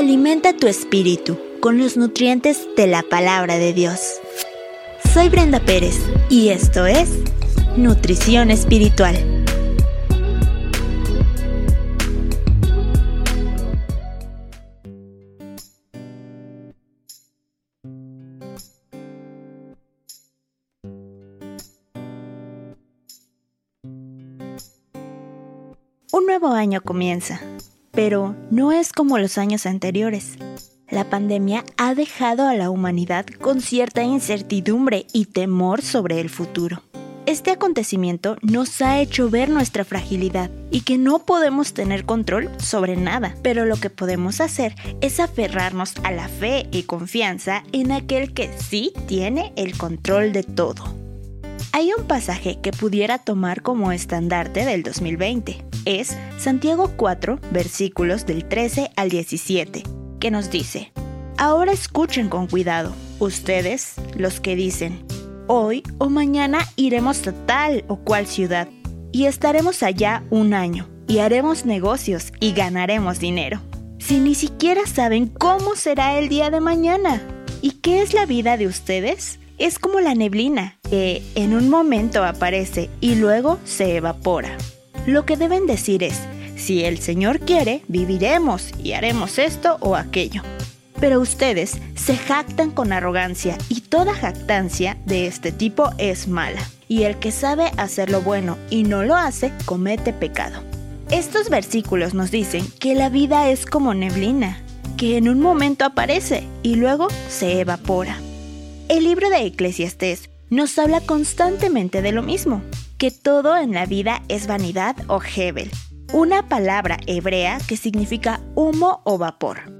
Alimenta tu espíritu con los nutrientes de la palabra de Dios. Soy Brenda Pérez y esto es Nutrición Espiritual. Un nuevo año comienza, pero no es como los años anteriores. La pandemia ha dejado a la humanidad con cierta incertidumbre y temor sobre el futuro. Este acontecimiento nos ha hecho ver nuestra fragilidad y que no podemos tener control sobre nada, pero lo que podemos hacer es aferrarnos a la fe y confianza en aquel que sí tiene el control de todo. Hay un pasaje que pudiera tomar como estandarte del 2020. Es Santiago 4, versículos del 13 al 17, que nos dice, Ahora escuchen con cuidado, ustedes, los que dicen, hoy o mañana iremos a tal o cual ciudad y estaremos allá un año y haremos negocios y ganaremos dinero. Si ni siquiera saben cómo será el día de mañana. ¿Y qué es la vida de ustedes? Es como la neblina, que en un momento aparece y luego se evapora. Lo que deben decir es, si el Señor quiere, viviremos y haremos esto o aquello. Pero ustedes se jactan con arrogancia y toda jactancia de este tipo es mala. Y el que sabe hacer lo bueno y no lo hace, comete pecado. Estos versículos nos dicen que la vida es como neblina, que en un momento aparece y luego se evapora. El libro de Eclesiastés nos habla constantemente de lo mismo, que todo en la vida es vanidad o hebel, una palabra hebrea que significa humo o vapor.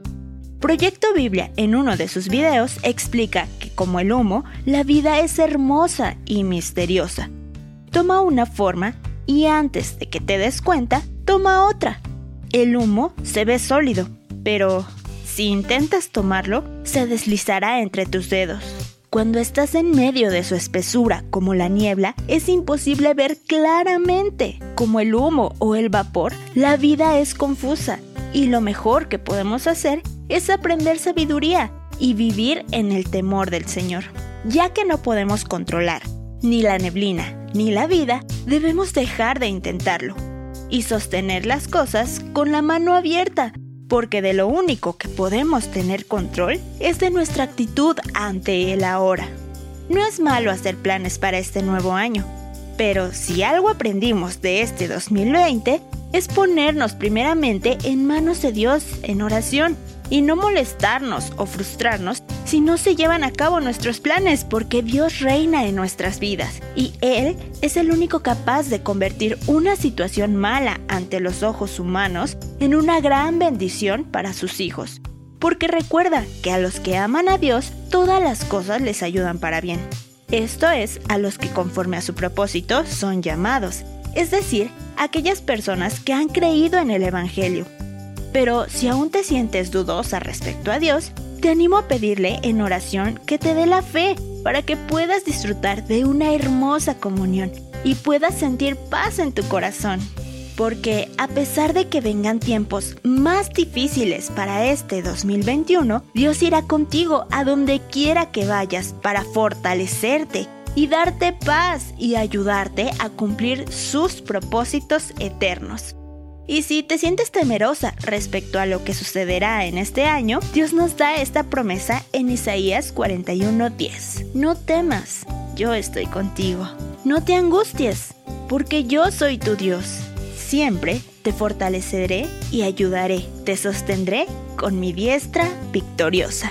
Proyecto Biblia en uno de sus videos explica que como el humo, la vida es hermosa y misteriosa. Toma una forma y antes de que te des cuenta, toma otra. El humo se ve sólido, pero si intentas tomarlo, se deslizará entre tus dedos. Cuando estás en medio de su espesura, como la niebla, es imposible ver claramente. Como el humo o el vapor, la vida es confusa y lo mejor que podemos hacer es aprender sabiduría y vivir en el temor del Señor. Ya que no podemos controlar ni la neblina ni la vida, debemos dejar de intentarlo y sostener las cosas con la mano abierta porque de lo único que podemos tener control es de nuestra actitud ante el ahora. No es malo hacer planes para este nuevo año, pero si algo aprendimos de este 2020 es ponernos primeramente en manos de Dios en oración y no molestarnos o frustrarnos si no se llevan a cabo nuestros planes, porque Dios reina en nuestras vidas y Él es el único capaz de convertir una situación mala ante los ojos humanos en una gran bendición para sus hijos. Porque recuerda que a los que aman a Dios, todas las cosas les ayudan para bien. Esto es a los que conforme a su propósito son llamados, es decir, aquellas personas que han creído en el Evangelio pero si aún te sientes dudosa respecto a Dios, te animo a pedirle en oración que te dé la fe para que puedas disfrutar de una hermosa comunión y puedas sentir paz en tu corazón. Porque a pesar de que vengan tiempos más difíciles para este 2021, Dios irá contigo a donde quiera que vayas para fortalecerte y darte paz y ayudarte a cumplir sus propósitos eternos. Y si te sientes temerosa respecto a lo que sucederá en este año, Dios nos da esta promesa en Isaías 41:10. No temas, yo estoy contigo. No te angusties, porque yo soy tu Dios. Siempre te fortaleceré y ayudaré, te sostendré con mi diestra victoriosa.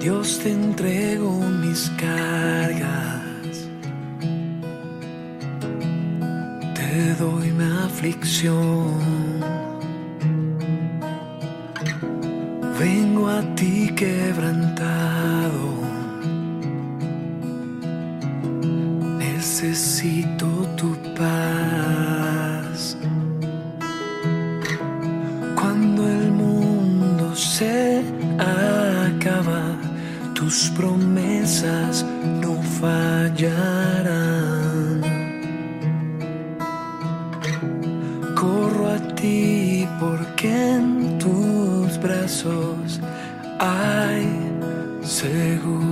Dios te entrego mis cargas, te miedo y mi aflicción. Vengo a ti quebrantado. Necesito tus promesas no fallarán. Corro a ti porque en tus brazos hay seguridad.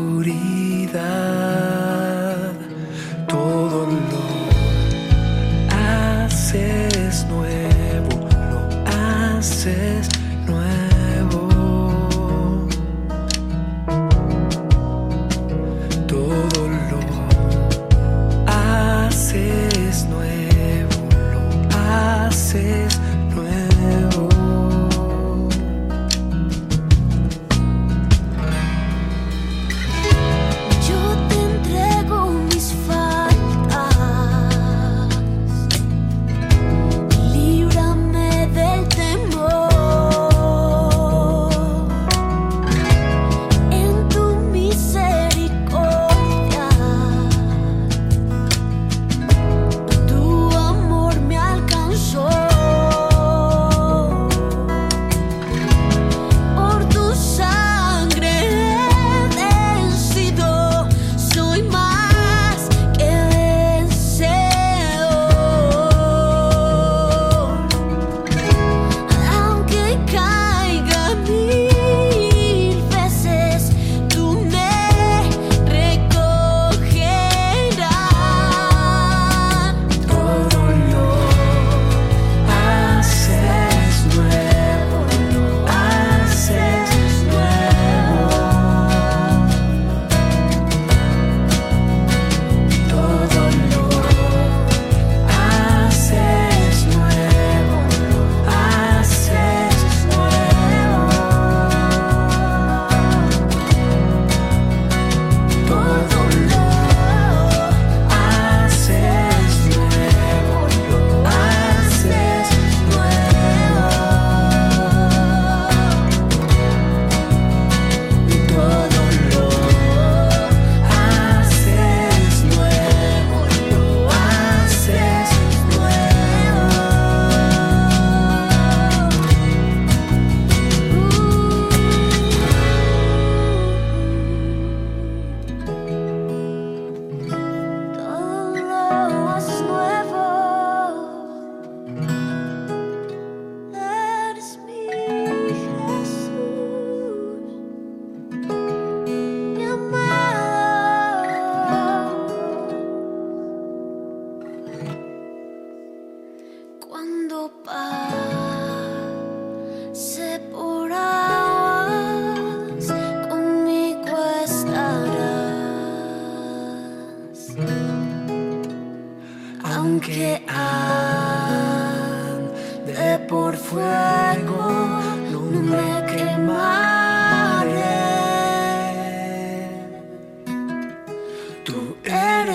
nuevas.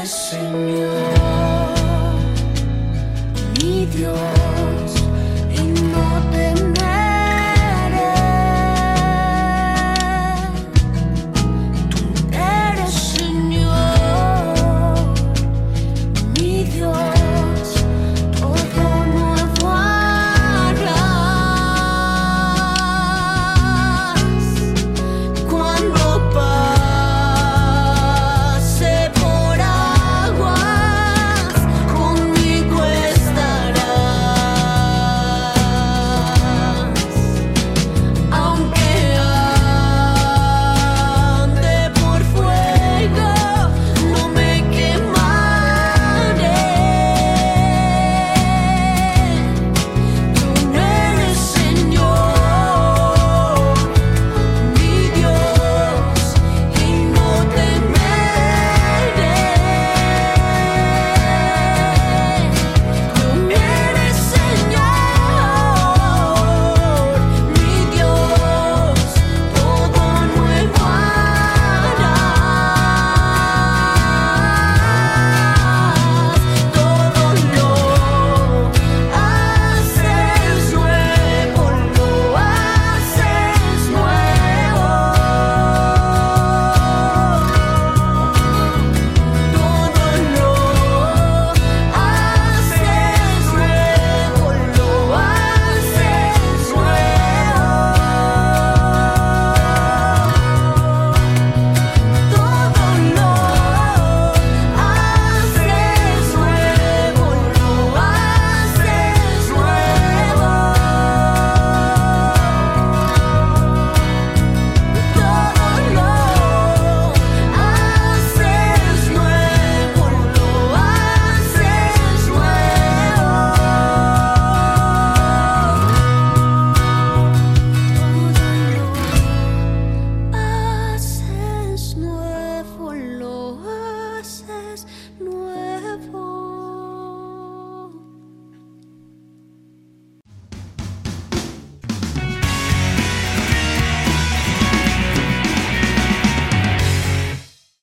Señor, mi Dios.